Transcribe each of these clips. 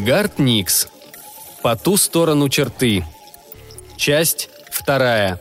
Гард Никс. По ту сторону черты. Часть вторая.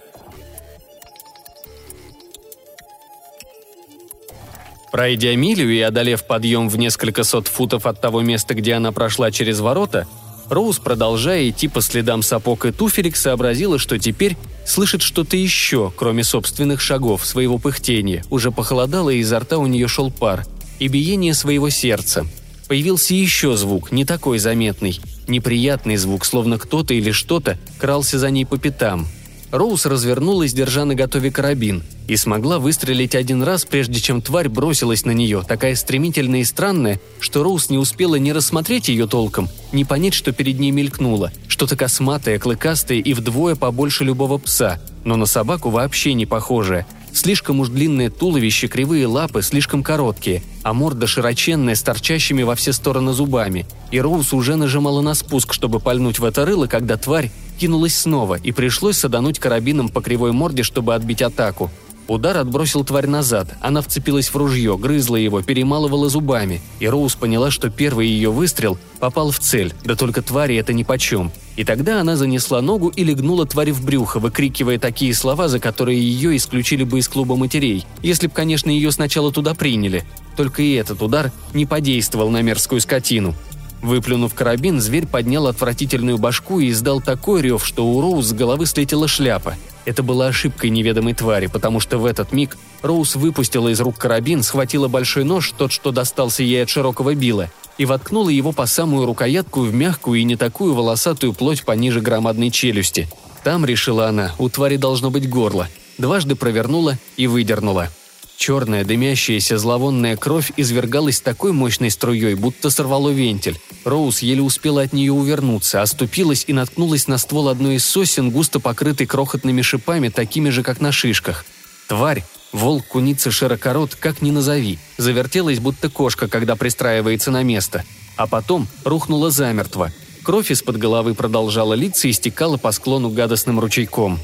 Пройдя милю и одолев подъем в несколько сот футов от того места, где она прошла через ворота, Роуз, продолжая идти по следам сапог и туфелек, сообразила, что теперь слышит что-то еще, кроме собственных шагов, своего пыхтения. Уже похолодало, и изо рта у нее шел пар. И биение своего сердца. Появился еще звук, не такой заметный. Неприятный звук, словно кто-то или что-то крался за ней по пятам. Роуз развернулась, держа на готове карабин, и смогла выстрелить один раз, прежде чем тварь бросилась на нее, такая стремительная и странная, что Роуз не успела ни рассмотреть ее толком, ни понять, что перед ней мелькнуло, что-то косматое, клыкастое и вдвое побольше любого пса, но на собаку вообще не похожее. Слишком уж длинное туловище, кривые лапы, слишком короткие, а морда широченная, с торчащими во все стороны зубами. И Роуз уже нажимала на спуск, чтобы пальнуть в это рыло, когда тварь кинулась снова, и пришлось садануть карабином по кривой морде, чтобы отбить атаку. Удар отбросил тварь назад, она вцепилась в ружье, грызла его, перемалывала зубами, и Роуз поняла, что первый ее выстрел попал в цель, да только твари это нипочем. И тогда она занесла ногу и легнула тварь в брюхо, выкрикивая такие слова, за которые ее исключили бы из клуба матерей, если б, конечно, ее сначала туда приняли. Только и этот удар не подействовал на мерзкую скотину. Выплюнув карабин, зверь поднял отвратительную башку и издал такой рев, что у Роуз с головы слетела шляпа. Это была ошибкой неведомой твари, потому что в этот миг Роуз выпустила из рук карабин, схватила большой нож, тот, что достался ей от широкого била, и воткнула его по самую рукоятку в мягкую и не такую волосатую плоть пониже громадной челюсти. Там, решила она, у твари должно быть горло. Дважды провернула и выдернула. Черная, дымящаяся, зловонная кровь извергалась такой мощной струей, будто сорвало вентиль. Роуз еле успела от нее увернуться, оступилась и наткнулась на ствол одной из сосен, густо покрытый крохотными шипами, такими же, как на шишках. Тварь, волк, куница, широкорот, как ни назови, завертелась, будто кошка, когда пристраивается на место. А потом рухнула замертво. Кровь из-под головы продолжала литься и стекала по склону гадостным ручейком.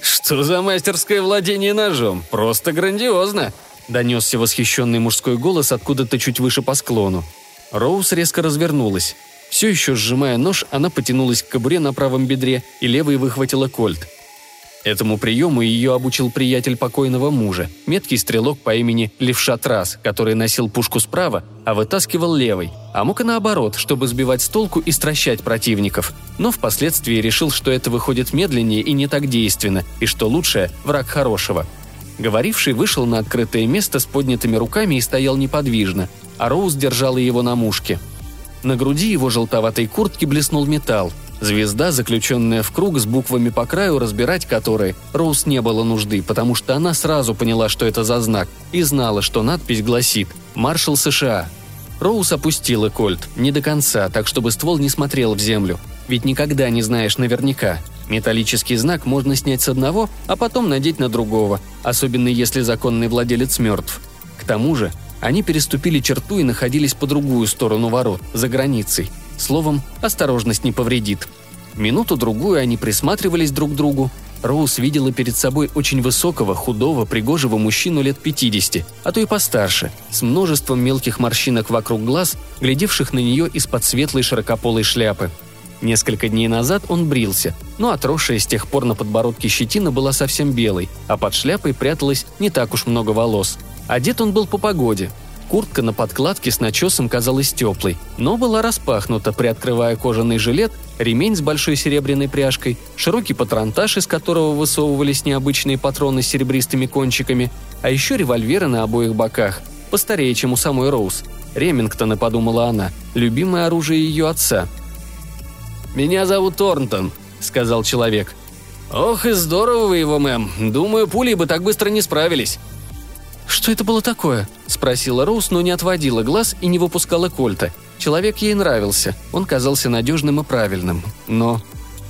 «Что за мастерское владение ножом? Просто грандиозно!» Донесся восхищенный мужской голос откуда-то чуть выше по склону. Роуз резко развернулась. Все еще сжимая нож, она потянулась к кобуре на правом бедре и левой выхватила кольт. Этому приему ее обучил приятель покойного мужа, меткий стрелок по имени Левша Трас, который носил пушку справа, а вытаскивал левой, а мог и наоборот, чтобы сбивать с толку и стращать противников. Но впоследствии решил, что это выходит медленнее и не так действенно, и что лучшее – враг хорошего. Говоривший вышел на открытое место с поднятыми руками и стоял неподвижно, а Роуз держала его на мушке. На груди его желтоватой куртки блеснул металл, Звезда, заключенная в круг с буквами по краю, разбирать которые Роуз не было нужды, потому что она сразу поняла, что это за знак, и знала, что надпись гласит «Маршал США». Роуз опустила кольт, не до конца, так чтобы ствол не смотрел в землю. Ведь никогда не знаешь наверняка. Металлический знак можно снять с одного, а потом надеть на другого, особенно если законный владелец мертв. К тому же, они переступили черту и находились по другую сторону ворот, за границей. Словом, осторожность не повредит. Минуту-другую они присматривались друг к другу. Роуз видела перед собой очень высокого, худого, пригожего мужчину лет 50, а то и постарше, с множеством мелких морщинок вокруг глаз, глядевших на нее из-под светлой широкополой шляпы. Несколько дней назад он брился, но отросшая с тех пор на подбородке щетина была совсем белой, а под шляпой пряталось не так уж много волос. Одет он был по погоде, Куртка на подкладке с начесом казалась теплой, но была распахнута, приоткрывая кожаный жилет, ремень с большой серебряной пряжкой, широкий патронтаж, из которого высовывались необычные патроны с серебристыми кончиками, а еще револьверы на обоих боках, постарее, чем у самой Роуз. Ремингтона, подумала она, любимое оружие ее отца. «Меня зовут Торнтон», — сказал человек. «Ох и здорово вы его, мэм. Думаю, пули бы так быстро не справились». «Что это было такое?» – спросила Роуз, но не отводила глаз и не выпускала кольта. Человек ей нравился, он казался надежным и правильным, но...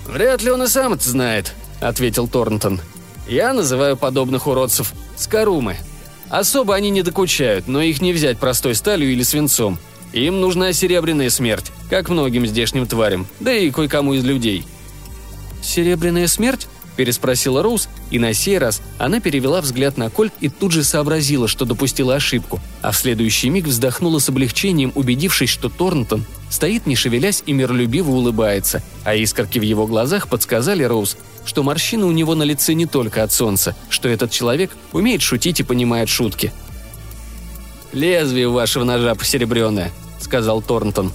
«Вряд ли он и сам это знает», – ответил Торнтон. «Я называю подобных уродцев скорумы. Особо они не докучают, но их не взять простой сталью или свинцом. Им нужна серебряная смерть, как многим здешним тварям, да и кое-кому из людей». «Серебряная смерть?» – переспросила Роуз, и на сей раз она перевела взгляд на Кольт и тут же сообразила, что допустила ошибку, а в следующий миг вздохнула с облегчением, убедившись, что Торнтон стоит не шевелясь и миролюбиво улыбается, а искорки в его глазах подсказали Роуз, что морщины у него на лице не только от солнца, что этот человек умеет шутить и понимает шутки. «Лезвие вашего ножа посеребренное», — сказал Торнтон.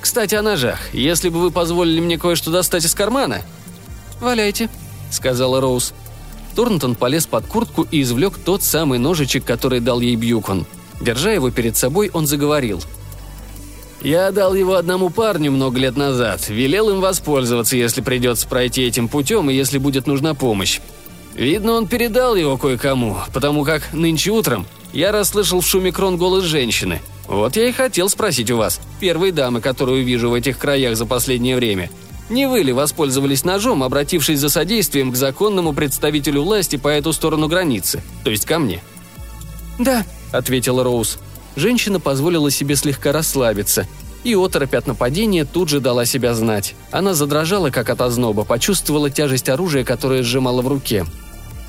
«Кстати, о ножах. Если бы вы позволили мне кое-что достать из кармана...» «Валяйте», — сказала Роуз. Торнтон полез под куртку и извлек тот самый ножичек, который дал ей Бьюкон. Держа его перед собой, он заговорил. «Я дал его одному парню много лет назад. Велел им воспользоваться, если придется пройти этим путем и если будет нужна помощь. Видно, он передал его кое-кому, потому как нынче утром я расслышал в шуме крон голос женщины. Вот я и хотел спросить у вас, первой дамы, которую вижу в этих краях за последнее время – не вы ли воспользовались ножом, обратившись за содействием к законному представителю власти по эту сторону границы, то есть ко мне?» «Да», — ответила Роуз. Женщина позволила себе слегка расслабиться, и оторопь от нападения тут же дала себя знать. Она задрожала, как от озноба, почувствовала тяжесть оружия, которое сжимала в руке.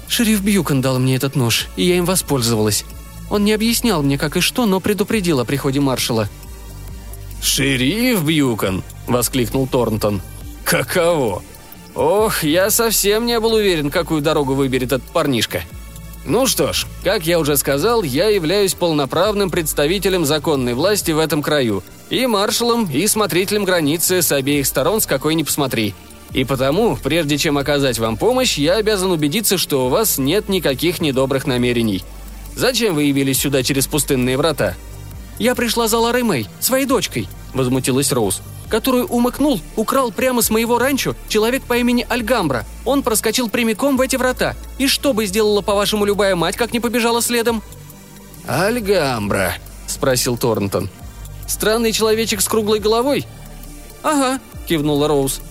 «Шериф Бьюкон дал мне этот нож, и я им воспользовалась. Он не объяснял мне, как и что, но предупредил о приходе маршала». «Шериф Бьюкон!» – воскликнул Торнтон. Каково? Ох, я совсем не был уверен, какую дорогу выберет этот парнишка. Ну что ж, как я уже сказал, я являюсь полноправным представителем законной власти в этом краю. И маршалом, и смотрителем границы с обеих сторон, с какой ни посмотри. И потому, прежде чем оказать вам помощь, я обязан убедиться, что у вас нет никаких недобрых намерений. Зачем вы явились сюда через пустынные врата?» «Я пришла за Ларой Мэй, своей дочкой», — возмутилась Роуз которую умыкнул, украл прямо с моего ранчо человек по имени Альгамбра. Он проскочил прямиком в эти врата. И что бы сделала, по-вашему, любая мать, как не побежала следом?» «Альгамбра», — спросил Торнтон. «Странный человечек с круглой головой?» «Ага», — кивнула Роуз.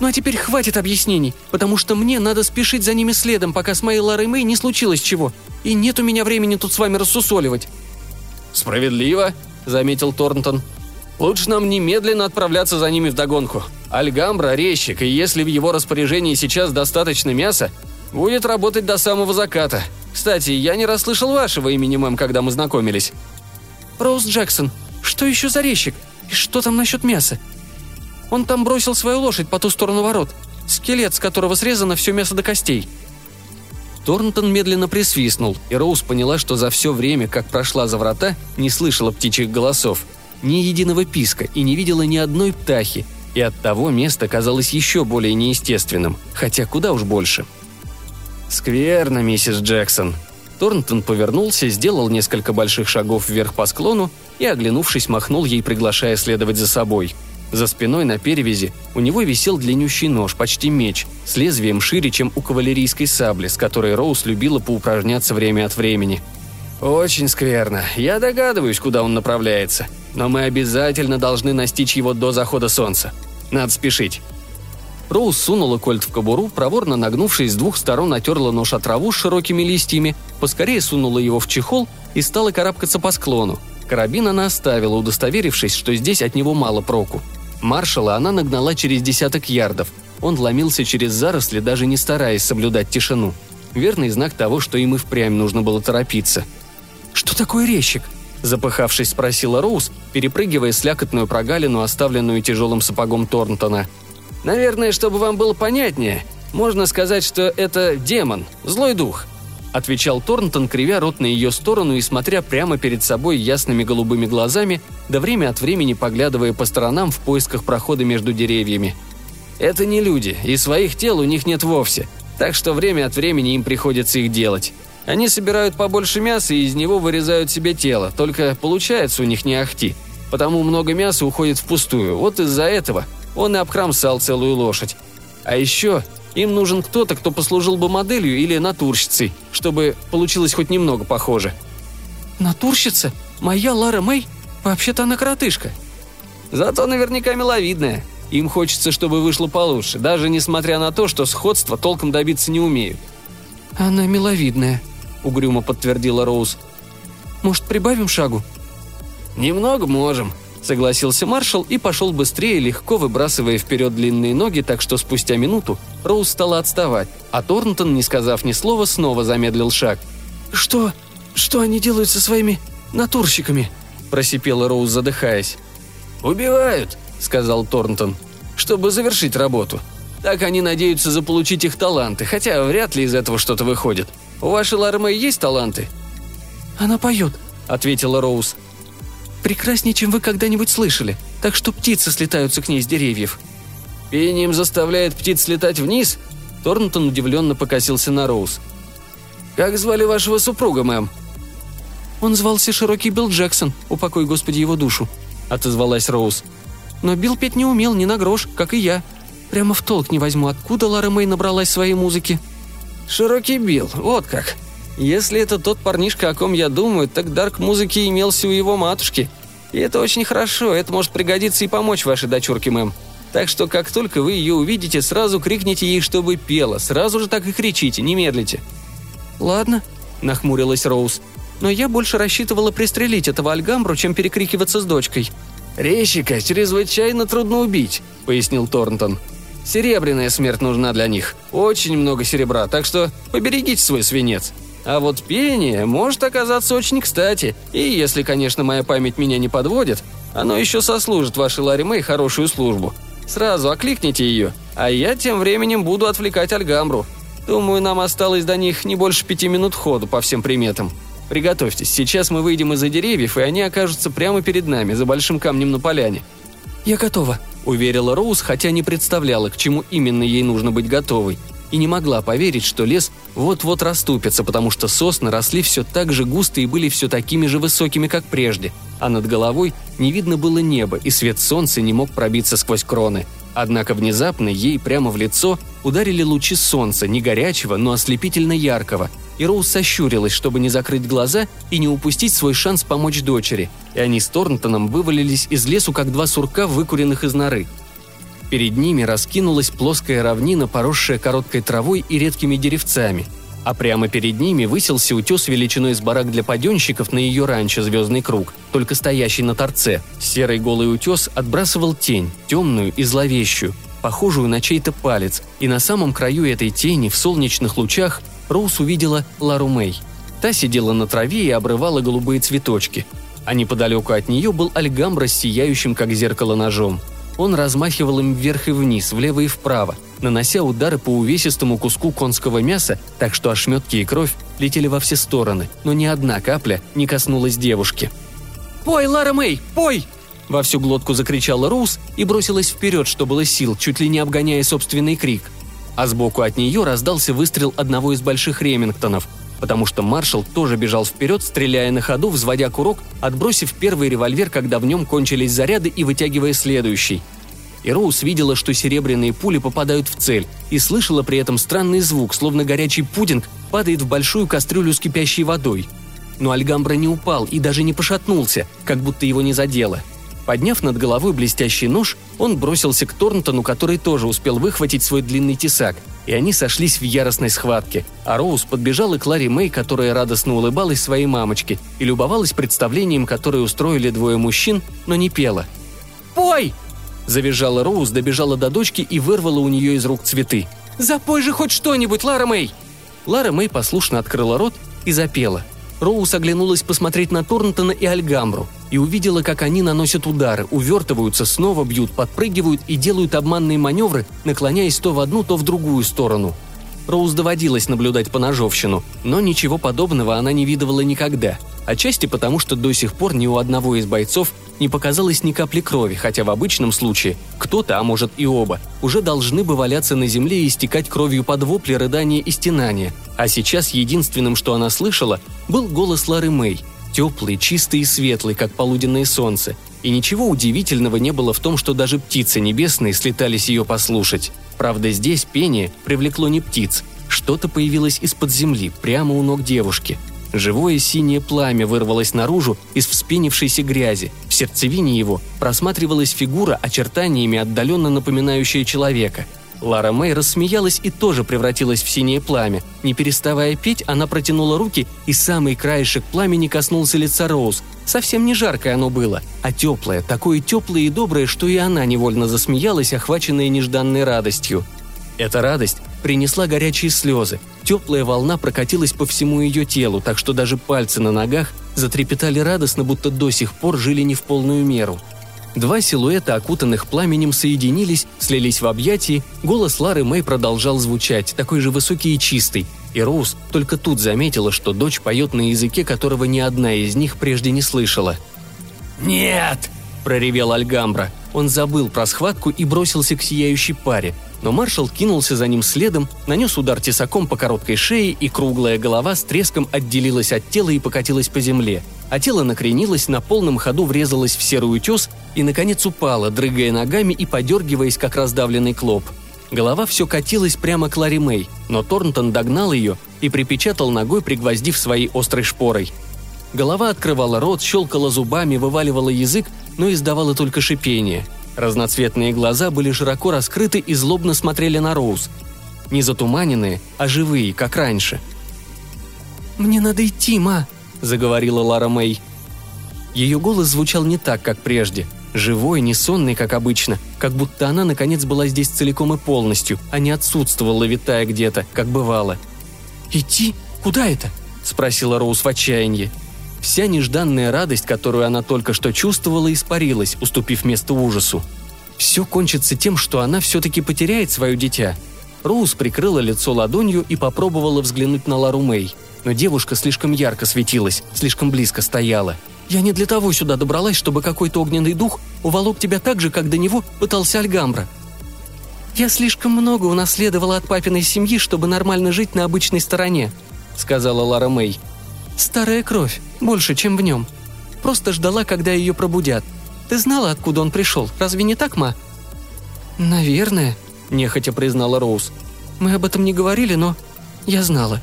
«Ну а теперь хватит объяснений, потому что мне надо спешить за ними следом, пока с моей Ларой Мэй не случилось чего. И нет у меня времени тут с вами рассусоливать». «Справедливо», — заметил Торнтон. Лучше нам немедленно отправляться за ними вдогонку. Альгамбра – резчик, и если в его распоряжении сейчас достаточно мяса, будет работать до самого заката. Кстати, я не расслышал вашего имени, мэм, когда мы знакомились». «Роуз Джексон. Что еще за резчик? И что там насчет мяса? Он там бросил свою лошадь по ту сторону ворот. Скелет, с которого срезано все мясо до костей». Торнтон медленно присвистнул, и Роуз поняла, что за все время, как прошла за врата, не слышала птичьих голосов – ни единого писка и не видела ни одной птахи, и от того место казалось еще более неестественным, хотя куда уж больше. «Скверно, миссис Джексон». Торнтон повернулся, сделал несколько больших шагов вверх по склону и, оглянувшись, махнул ей, приглашая следовать за собой. За спиной на перевязи у него висел длиннющий нож, почти меч, с лезвием шире, чем у кавалерийской сабли, с которой Роуз любила поупражняться время от времени. «Очень скверно. Я догадываюсь, куда он направляется но мы обязательно должны настичь его до захода солнца. Надо спешить». Роуз сунула кольт в кобуру, проворно нагнувшись с двух сторон отерла нож от траву с широкими листьями, поскорее сунула его в чехол и стала карабкаться по склону. Карабин она оставила, удостоверившись, что здесь от него мало проку. Маршала она нагнала через десяток ярдов. Он ломился через заросли, даже не стараясь соблюдать тишину. Верный знак того, что им и впрямь нужно было торопиться. «Что такое резчик?» Запыхавшись, спросила Роуз, перепрыгивая слякотную прогалину, оставленную тяжелым сапогом Торнтона. «Наверное, чтобы вам было понятнее, можно сказать, что это демон, злой дух», — отвечал Торнтон, кривя рот на ее сторону и смотря прямо перед собой ясными голубыми глазами, да время от времени поглядывая по сторонам в поисках прохода между деревьями. «Это не люди, и своих тел у них нет вовсе, так что время от времени им приходится их делать. Они собирают побольше мяса и из него вырезают себе тело, только получается у них не ахти. Потому много мяса уходит впустую. Вот из-за этого он и обкромсал целую лошадь. А еще им нужен кто-то, кто послужил бы моделью или натурщицей, чтобы получилось хоть немного похоже. «Натурщица? Моя Лара Мэй? Вообще-то она коротышка». «Зато наверняка миловидная. Им хочется, чтобы вышло получше, даже несмотря на то, что сходства толком добиться не умеют». «Она миловидная», угрюмо подтвердила Роуз. «Может, прибавим шагу?» «Немного можем», — согласился маршал и пошел быстрее, легко выбрасывая вперед длинные ноги, так что спустя минуту Роуз стала отставать, а Торнтон, не сказав ни слова, снова замедлил шаг. «Что? Что они делают со своими натурщиками?» – просипела Роуз, задыхаясь. «Убивают», – сказал Торнтон, – «чтобы завершить работу. Так они надеются заполучить их таланты, хотя вряд ли из этого что-то выходит. У вашей Лармы есть таланты?» «Она поет», — ответила Роуз прекраснее, чем вы когда-нибудь слышали, так что птицы слетаются к ней с деревьев». «Пением заставляет птиц слетать вниз?» Торнтон удивленно покосился на Роуз. «Как звали вашего супруга, мэм?» «Он звался Широкий Билл Джексон, упокой Господи его душу», — отозвалась Роуз. «Но Билл петь не умел ни на грош, как и я. Прямо в толк не возьму, откуда Лара Мэй набралась своей музыки». «Широкий Билл, вот как. Если это тот парнишка, о ком я думаю, так дарк музыки имелся у его матушки. И это очень хорошо, это может пригодиться и помочь вашей дочурке, мэм. Так что как только вы ее увидите, сразу крикните ей, чтобы пела, сразу же так и кричите, не медлите». «Ладно», — нахмурилась Роуз. «Но я больше рассчитывала пристрелить этого Альгамбру, чем перекрикиваться с дочкой». «Резчика чрезвычайно трудно убить», — пояснил Торнтон. «Серебряная смерть нужна для них. Очень много серебра, так что поберегите свой свинец». А вот пение может оказаться очень кстати, и если, конечно, моя память меня не подводит, оно еще сослужит вашей Ларри Мэй хорошую службу. Сразу окликните ее, а я тем временем буду отвлекать Альгамбру. Думаю, нам осталось до них не больше пяти минут ходу по всем приметам. Приготовьтесь, сейчас мы выйдем из-за деревьев, и они окажутся прямо перед нами, за большим камнем на поляне». «Я готова», — уверила Роуз, хотя не представляла, к чему именно ей нужно быть готовой и не могла поверить, что лес вот-вот расступится, потому что сосны росли все так же густо и были все такими же высокими, как прежде, а над головой не видно было неба, и свет солнца не мог пробиться сквозь кроны. Однако внезапно ей прямо в лицо ударили лучи солнца, не горячего, но ослепительно яркого, и Роуз сощурилась, чтобы не закрыть глаза и не упустить свой шанс помочь дочери, и они с Торнтоном вывалились из лесу, как два сурка, выкуренных из норы – Перед ними раскинулась плоская равнина, поросшая короткой травой и редкими деревцами, а прямо перед ними высился утес величиной с барак для паденщиков на ее ранчо «Звездный круг», только стоящий на торце. Серый голый утес отбрасывал тень, темную и зловещую, похожую на чей-то палец, и на самом краю этой тени в солнечных лучах Роуз увидела Лару Мэй. Та сидела на траве и обрывала голубые цветочки, а неподалеку от нее был Альгамбра с сияющим, как зеркало, ножом – он размахивал им вверх и вниз, влево и вправо, нанося удары по увесистому куску конского мяса, так что ошметки и кровь летели во все стороны, но ни одна капля не коснулась девушки. «Пой, Лара Мэй, пой!» Во всю глотку закричала Роуз и бросилась вперед, что было сил, чуть ли не обгоняя собственный крик. А сбоку от нее раздался выстрел одного из больших ремингтонов – потому что маршал тоже бежал вперед, стреляя на ходу, взводя курок, отбросив первый револьвер, когда в нем кончились заряды и вытягивая следующий. И Роуз видела, что серебряные пули попадают в цель, и слышала при этом странный звук, словно горячий пудинг падает в большую кастрюлю с кипящей водой. Но Альгамбра не упал и даже не пошатнулся, как будто его не задело – Подняв над головой блестящий нож, он бросился к Торнтону, который тоже успел выхватить свой длинный тесак, и они сошлись в яростной схватке. А Роуз подбежала к Ларри Мэй, которая радостно улыбалась своей мамочке и любовалась представлением, которое устроили двое мужчин, но не пела. «Пой!» – завизжала Роуз, добежала до дочки и вырвала у нее из рук цветы. «Запой же хоть что-нибудь, Лара Мэй!» Лара Мэй послушно открыла рот и запела – Роуз оглянулась посмотреть на Торнтона и Альгамбру и увидела, как они наносят удары, увертываются, снова бьют, подпрыгивают и делают обманные маневры, наклоняясь то в одну, то в другую сторону. Роуз доводилось наблюдать по ножовщину, но ничего подобного она не видывала никогда. Отчасти потому, что до сих пор ни у одного из бойцов не показалось ни капли крови, хотя в обычном случае кто-то, а может и оба, уже должны бы валяться на земле и истекать кровью под вопли, рыдания и стенания. А сейчас единственным, что она слышала, был голос Лары Мэй, теплый, чистый и светлый, как полуденное солнце. И ничего удивительного не было в том, что даже птицы небесные слетались ее послушать. Правда, здесь пение привлекло не птиц. Что-то появилось из-под земли, прямо у ног девушки – Живое синее пламя вырвалось наружу из вспенившейся грязи. В сердцевине его просматривалась фигура, очертаниями отдаленно напоминающая человека. Лара Мэй рассмеялась и тоже превратилась в синее пламя. Не переставая петь, она протянула руки, и самый краешек пламени коснулся лица Роуз. Совсем не жаркое оно было, а теплое, такое теплое и доброе, что и она невольно засмеялась, охваченная нежданной радостью. Эта радость принесла горячие слезы. Теплая волна прокатилась по всему ее телу, так что даже пальцы на ногах затрепетали радостно, будто до сих пор жили не в полную меру. Два силуэта, окутанных пламенем, соединились, слились в объятии, голос Лары Мэй продолжал звучать, такой же высокий и чистый. И Роуз только тут заметила, что дочь поет на языке, которого ни одна из них прежде не слышала. «Нет!» – проревел Альгамбра. Он забыл про схватку и бросился к сияющей паре – но маршал кинулся за ним следом, нанес удар тесаком по короткой шее, и круглая голова с треском отделилась от тела и покатилась по земле. А тело накренилось, на полном ходу врезалось в серый утес и, наконец, упало, дрыгая ногами и подергиваясь, как раздавленный клоп. Голова все катилась прямо к Ларри Мэй, но Торнтон догнал ее и припечатал ногой, пригвоздив своей острой шпорой. Голова открывала рот, щелкала зубами, вываливала язык, но издавала только шипение – Разноцветные глаза были широко раскрыты и злобно смотрели на Роуз. Не затуманенные, а живые, как раньше. «Мне надо идти, ма», — заговорила Лара Мэй. Ее голос звучал не так, как прежде. Живой, не сонный, как обычно, как будто она, наконец, была здесь целиком и полностью, а не отсутствовала, витая где-то, как бывало. «Идти? Куда это?» – спросила Роуз в отчаянии. Вся нежданная радость, которую она только что чувствовала, испарилась, уступив место ужасу. Все кончится тем, что она все-таки потеряет свое дитя. Роуз прикрыла лицо ладонью и попробовала взглянуть на Лару Мэй. Но девушка слишком ярко светилась, слишком близко стояла. «Я не для того сюда добралась, чтобы какой-то огненный дух уволок тебя так же, как до него пытался Альгамбра», «Я слишком много унаследовала от папиной семьи, чтобы нормально жить на обычной стороне», — сказала Лара Мэй. Старая кровь, больше, чем в нем. Просто ждала, когда ее пробудят. Ты знала, откуда он пришел, разве не так, ма?» «Наверное», – нехотя признала Роуз. «Мы об этом не говорили, но я знала.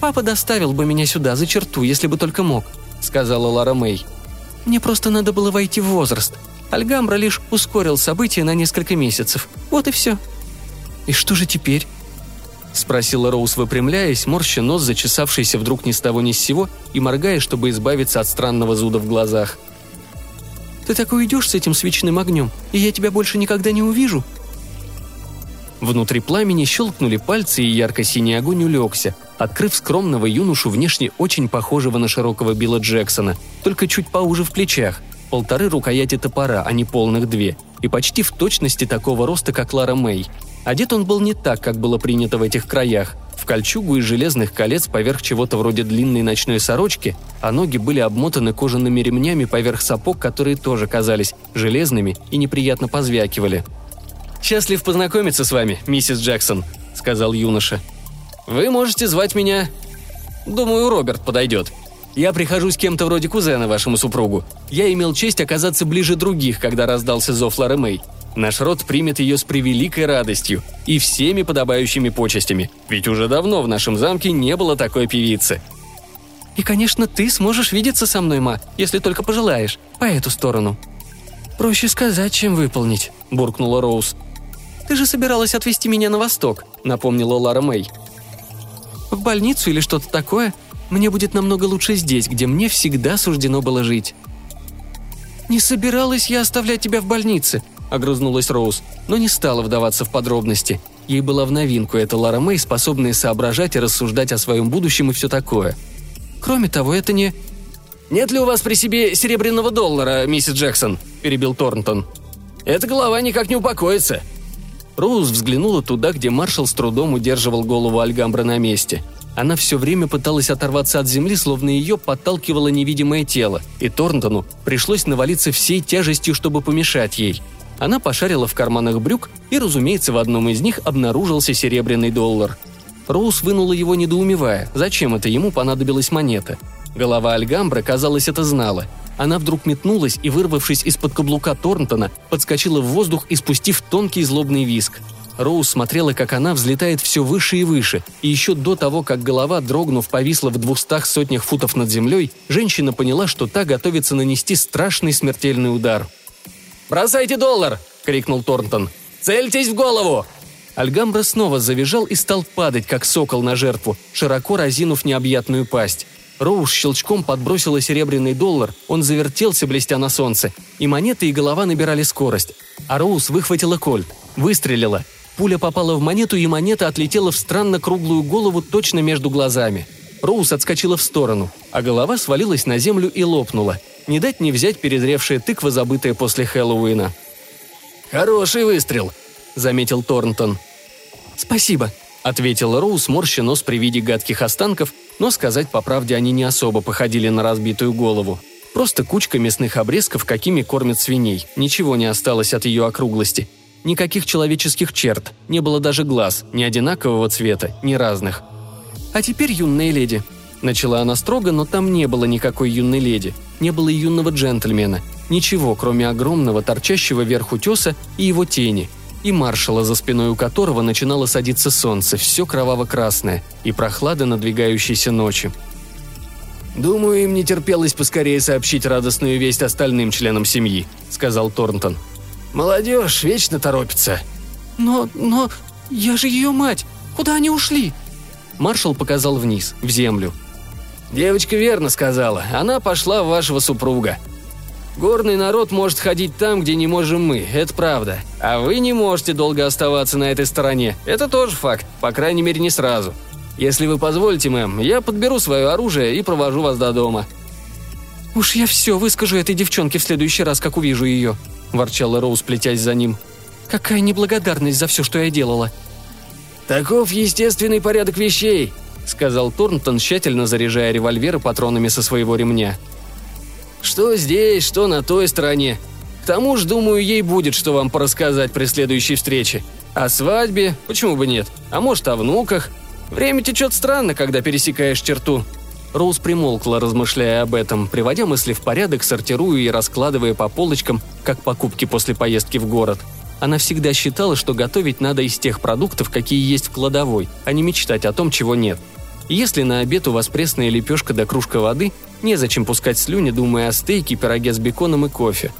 Папа доставил бы меня сюда, за черту, если бы только мог», – сказала Лара Мэй. «Мне просто надо было войти в возраст. Альгамбра лишь ускорил события на несколько месяцев. Вот и все». «И что же теперь?» – спросила Роуз, выпрямляясь, морща нос, зачесавшийся вдруг ни с того ни с сего, и моргая, чтобы избавиться от странного зуда в глазах. «Ты так уйдешь с этим свечным огнем, и я тебя больше никогда не увижу?» Внутри пламени щелкнули пальцы, и ярко-синий огонь улегся, открыв скромного юношу, внешне очень похожего на широкого Билла Джексона, только чуть поуже в плечах, полторы рукояти топора, а не полных две, и почти в точности такого роста, как Лара Мэй – Одет он был не так, как было принято в этих краях, в кольчугу из железных колец поверх чего-то вроде длинной ночной сорочки, а ноги были обмотаны кожаными ремнями поверх сапог, которые тоже казались железными и неприятно позвякивали. «Счастлив познакомиться с вами, миссис Джексон», — сказал юноша. «Вы можете звать меня... Думаю, Роберт подойдет. Я прихожу с кем-то вроде кузена вашему супругу. Я имел честь оказаться ближе других, когда раздался зов Лары Мэй. Наш род примет ее с превеликой радостью и всеми подобающими почестями, ведь уже давно в нашем замке не было такой певицы. И, конечно, ты сможешь видеться со мной, ма, если только пожелаешь, по эту сторону. Проще сказать, чем выполнить, буркнула Роуз. Ты же собиралась отвезти меня на восток, напомнила Лара Мэй. В больницу или что-то такое? Мне будет намного лучше здесь, где мне всегда суждено было жить. «Не собиралась я оставлять тебя в больнице», – огрызнулась Роуз, но не стала вдаваться в подробности. Ей была в новинку эта Лара Мэй, способная соображать и рассуждать о своем будущем и все такое. Кроме того, это не... «Нет ли у вас при себе серебряного доллара, миссис Джексон?» – перебил Торнтон. «Эта голова никак не упокоится». Роуз взглянула туда, где маршал с трудом удерживал голову Альгамбра на месте – она все время пыталась оторваться от земли, словно ее подталкивало невидимое тело, и Торнтону пришлось навалиться всей тяжестью, чтобы помешать ей. Она пошарила в карманах брюк, и, разумеется, в одном из них обнаружился серебряный доллар. Роуз вынула его, недоумевая, зачем это ему понадобилась монета. Голова Альгамбра, казалось, это знала. Она вдруг метнулась и, вырвавшись из-под каблука Торнтона, подскочила в воздух, испустив тонкий злобный виск. Роуз смотрела, как она взлетает все выше и выше, и еще до того, как голова, дрогнув, повисла в двухстах сотнях футов над землей, женщина поняла, что та готовится нанести страшный смертельный удар. «Бросайте доллар!» — крикнул Торнтон. «Цельтесь в голову!» Альгамбра снова завизжал и стал падать, как сокол на жертву, широко разинув необъятную пасть. Роуш щелчком подбросила серебряный доллар, он завертелся, блестя на солнце, и монеты и голова набирали скорость. А Роуз выхватила кольт, выстрелила. Пуля попала в монету, и монета отлетела в странно круглую голову точно между глазами. Роуз отскочила в сторону, а голова свалилась на землю и лопнула. Не дать не взять перезревшая тыква, забытая после Хэллоуина. «Хороший выстрел», — заметил Торнтон. «Спасибо», — ответила Роуз, морща нос при виде гадких останков, но сказать по правде они не особо походили на разбитую голову. Просто кучка мясных обрезков, какими кормят свиней. Ничего не осталось от ее округлости. Никаких человеческих черт, не было даже глаз, ни одинакового цвета, ни разных. «А теперь, юная леди», — начала она строго, но там не было никакой юной леди, не было юного джентльмена, ничего, кроме огромного торчащего вверх утеса и его тени — и маршала, за спиной у которого начинало садиться солнце, все кроваво-красное, и прохлада надвигающейся ночи. «Думаю, им не терпелось поскорее сообщить радостную весть остальным членам семьи», — сказал Торнтон. «Молодежь вечно торопится». «Но... но... я же ее мать! Куда они ушли?» Маршал показал вниз, в землю. «Девочка верно сказала. Она пошла в вашего супруга. Горный народ может ходить там, где не можем мы, это правда. А вы не можете долго оставаться на этой стороне. Это тоже факт, по крайней мере, не сразу. Если вы позволите, мэм, я подберу свое оружие и провожу вас до дома». «Уж я все выскажу этой девчонке в следующий раз, как увижу ее», – ворчала Роуз, плетясь за ним. «Какая неблагодарность за все, что я делала». «Таков естественный порядок вещей», – сказал Торнтон, тщательно заряжая револьверы патронами со своего ремня. Что здесь, что на той стороне. К тому же, думаю, ей будет что вам порассказать при следующей встрече. О свадьбе, почему бы нет? А может, о внуках? Время течет странно, когда пересекаешь черту. Роуз примолкла, размышляя об этом, приводя мысли в порядок, сортируя и раскладывая по полочкам, как покупки после поездки в город. Она всегда считала, что готовить надо из тех продуктов, какие есть в кладовой, а не мечтать о том, чего нет – если на обед у вас пресная лепешка да кружка воды, незачем пускать слюни, думая о стейке, пироге с беконом и кофе.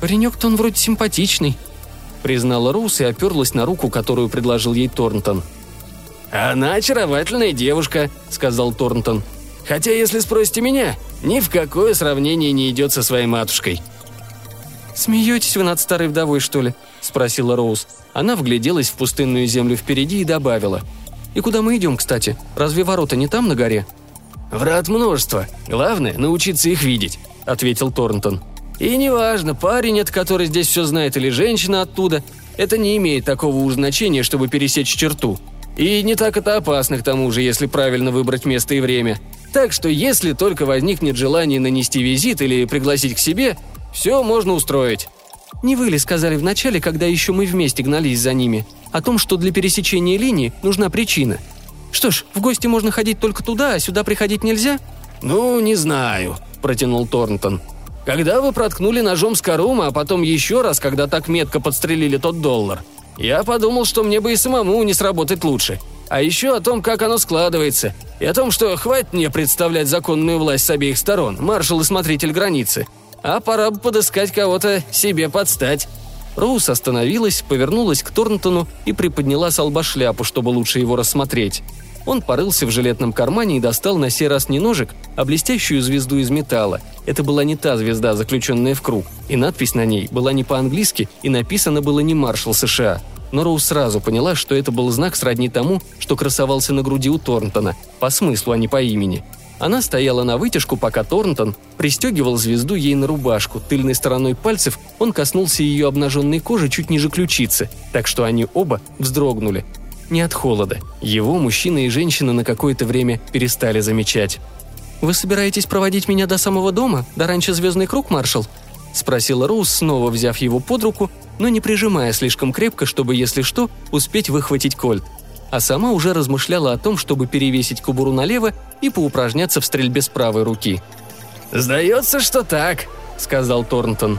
«Паренек-то он вроде симпатичный», — признала Роуз и оперлась на руку, которую предложил ей Торнтон. «Она очаровательная девушка», — сказал Торнтон. «Хотя, если спросите меня, ни в какое сравнение не идет со своей матушкой». «Смеетесь вы над старой вдовой, что ли?» – спросила Роуз. Она вгляделась в пустынную землю впереди и добавила – и куда мы идем, кстати? Разве ворота не там на горе?» «Врат множество. Главное – научиться их видеть», – ответил Торнтон. «И неважно, парень, от который здесь все знает, или женщина оттуда, это не имеет такого уж значения, чтобы пересечь черту. И не так это опасно, к тому же, если правильно выбрать место и время. Так что если только возникнет желание нанести визит или пригласить к себе, все можно устроить». «Не вы ли сказали вначале, когда еще мы вместе гнались за ними?» о том, что для пересечения линии нужна причина. Что ж, в гости можно ходить только туда, а сюда приходить нельзя? «Ну, не знаю», – протянул Торнтон. «Когда вы проткнули ножом Скорума, а потом еще раз, когда так метко подстрелили тот доллар, я подумал, что мне бы и самому не сработать лучше. А еще о том, как оно складывается, и о том, что хватит мне представлять законную власть с обеих сторон, маршал и смотритель границы, а пора бы подыскать кого-то себе подстать». Роуз остановилась, повернулась к Торнтону и приподняла с лба шляпу, чтобы лучше его рассмотреть. Он порылся в жилетном кармане и достал на сей раз не ножик, а блестящую звезду из металла. Это была не та звезда, заключенная в круг, и надпись на ней была не по-английски и написано было не «Маршал США». Но Роуз сразу поняла, что это был знак сродни тому, что красовался на груди у Торнтона, по смыслу, а не по имени – она стояла на вытяжку, пока Торнтон пристегивал звезду ей на рубашку. Тыльной стороной пальцев он коснулся ее обнаженной кожи чуть ниже ключицы, так что они оба вздрогнули. Не от холода. Его мужчина и женщина на какое-то время перестали замечать. «Вы собираетесь проводить меня до самого дома? До раньше Звездный круг, маршал?» – спросила Роуз, снова взяв его под руку, но не прижимая слишком крепко, чтобы, если что, успеть выхватить кольт – а сама уже размышляла о том, чтобы перевесить кубуру налево и поупражняться в стрельбе с правой руки. «Сдается, что так», — сказал Торнтон.